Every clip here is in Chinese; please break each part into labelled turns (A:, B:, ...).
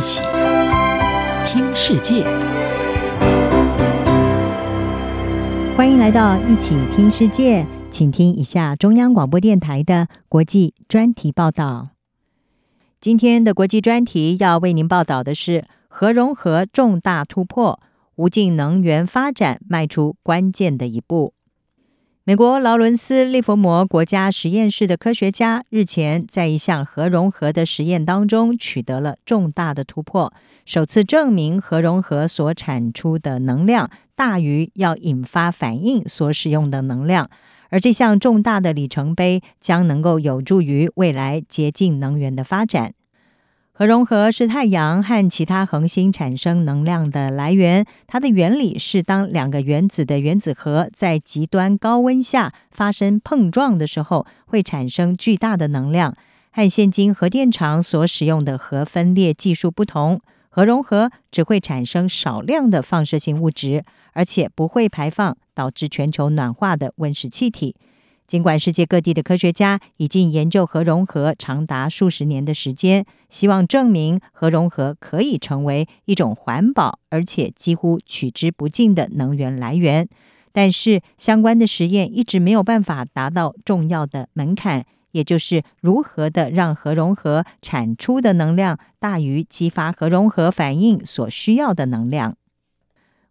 A: 一起听世界，
B: 欢迎来到一起听世界，请听一下中央广播电台的国际专题报道。今天的国际专题要为您报道的是核融合重大突破，无尽能源发展迈出关键的一步。美国劳伦斯·利佛摩国家实验室的科学家日前在一项核融合的实验当中取得了重大的突破，首次证明核融合所产出的能量大于要引发反应所使用的能量，而这项重大的里程碑将能够有助于未来洁净能源的发展。核融合是太阳和其他恒星产生能量的来源。它的原理是，当两个原子的原子核在极端高温下发生碰撞的时候，会产生巨大的能量。和现今核电厂所使用的核分裂技术不同，核融合只会产生少量的放射性物质，而且不会排放导致全球暖化的温室气体。尽管世界各地的科学家已经研究核融合长达数十年的时间，希望证明核融合可以成为一种环保而且几乎取之不尽的能源来源，但是相关的实验一直没有办法达到重要的门槛，也就是如何的让核融合产出的能量大于激发核融合反应所需要的能量。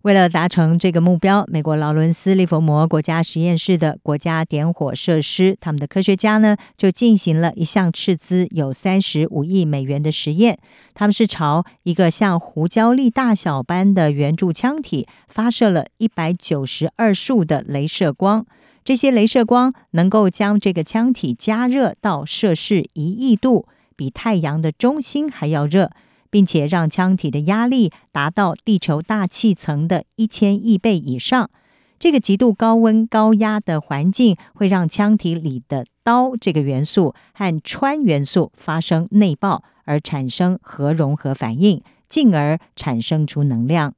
B: 为了达成这个目标，美国劳伦斯·利佛摩国家实验室的国家点火设施，他们的科学家呢，就进行了一项斥资有三十五亿美元的实验。他们是朝一个像胡椒粒大小般的圆柱腔体发射了一百九十二束的镭射光，这些镭射光能够将这个腔体加热到摄氏一亿度，比太阳的中心还要热。并且让腔体的压力达到地球大气层的一千亿倍以上。这个极度高温高压的环境会让腔体里的氘这个元素和氚元素发生内爆，而产生核融合反应，进而产生出能量。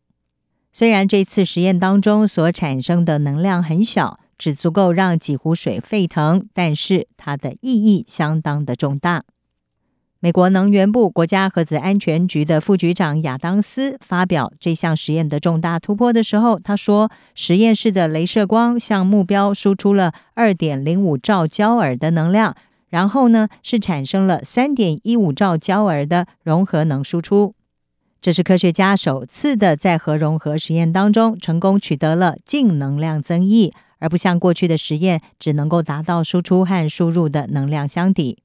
B: 虽然这次实验当中所产生的能量很小，只足够让几壶水沸腾，但是它的意义相当的重大。美国能源部国家核子安全局的副局长亚当斯发表这项实验的重大突破的时候，他说：“实验室的镭射光向目标输出了二点零五兆焦耳的能量，然后呢是产生了三点一五兆焦耳的融合能输出。这是科学家首次的在核融合实验当中成功取得了净能量增益，而不像过去的实验只能够达到输出和输入的能量相抵。”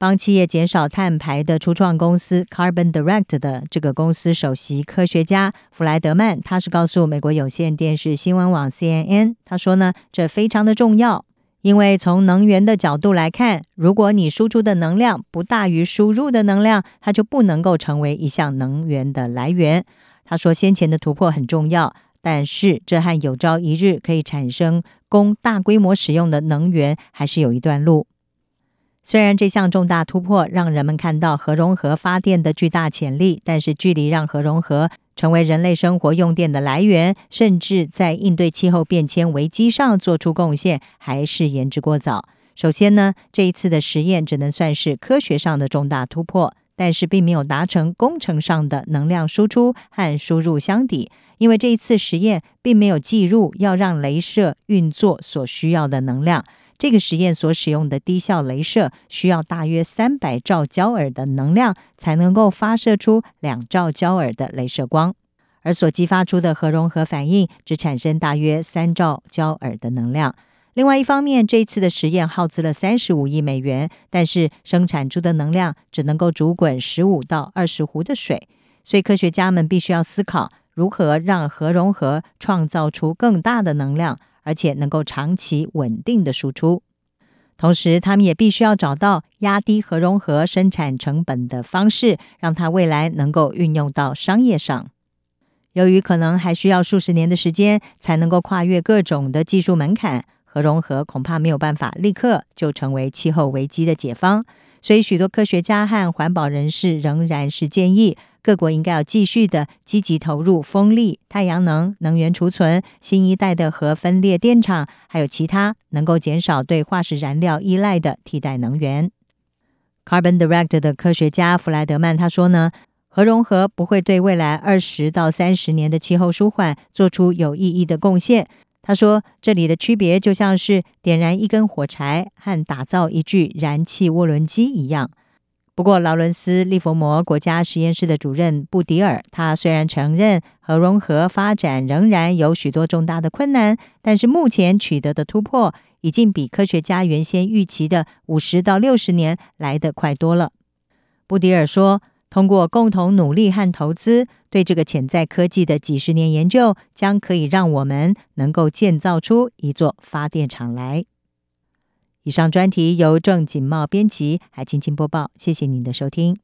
B: 帮企业减少碳排的初创公司 Carbon Direct 的这个公司首席科学家弗莱德曼，他是告诉美国有线电视新闻网 CNN，他说呢，这非常的重要，因为从能源的角度来看，如果你输出的能量不大于输入的能量，它就不能够成为一项能源的来源。他说，先前的突破很重要，但是这和有朝一日可以产生供大规模使用的能源还是有一段路。虽然这项重大突破让人们看到核融合发电的巨大潜力，但是距离让核融合成为人类生活用电的来源，甚至在应对气候变迁危机上做出贡献，还是言之过早。首先呢，这一次的实验只能算是科学上的重大突破，但是并没有达成工程上的能量输出和输入相抵，因为这一次实验并没有计入要让镭射运作所需要的能量。这个实验所使用的低效镭射需要大约三百兆焦耳的能量才能够发射出两兆焦耳的镭射光，而所激发出的核融合反应只产生大约三兆焦耳的能量。另外一方面，这次的实验耗资了三十五亿美元，但是生产出的能量只能够煮滚十五到二十壶的水，所以科学家们必须要思考如何让核融合创造出更大的能量。而且能够长期稳定的输出，同时他们也必须要找到压低核融合生产成本的方式，让它未来能够运用到商业上。由于可能还需要数十年的时间才能够跨越各种的技术门槛，核融合恐怕没有办法立刻就成为气候危机的解方。所以，许多科学家和环保人士仍然是建议各国应该要继续的积极投入风力、太阳能、能源储存、新一代的核分裂电厂，还有其他能够减少对化石燃料依赖的替代能源。Carbon Direct 的科学家弗莱德曼他说呢，核融合不会对未来二十到三十年的气候舒缓做出有意义的贡献。他说：“这里的区别就像是点燃一根火柴和打造一具燃气涡轮机一样。”不过，劳伦斯·利佛摩国家实验室的主任布迪尔，他虽然承认核融合发展仍然有许多重大的困难，但是目前取得的突破已经比科学家原先预期的五十到六十年来得快多了。布迪尔说。通过共同努力和投资，对这个潜在科技的几十年研究，将可以让我们能够建造出一座发电厂来。以上专题由郑锦茂编辑，还清清播报。谢谢您的收听。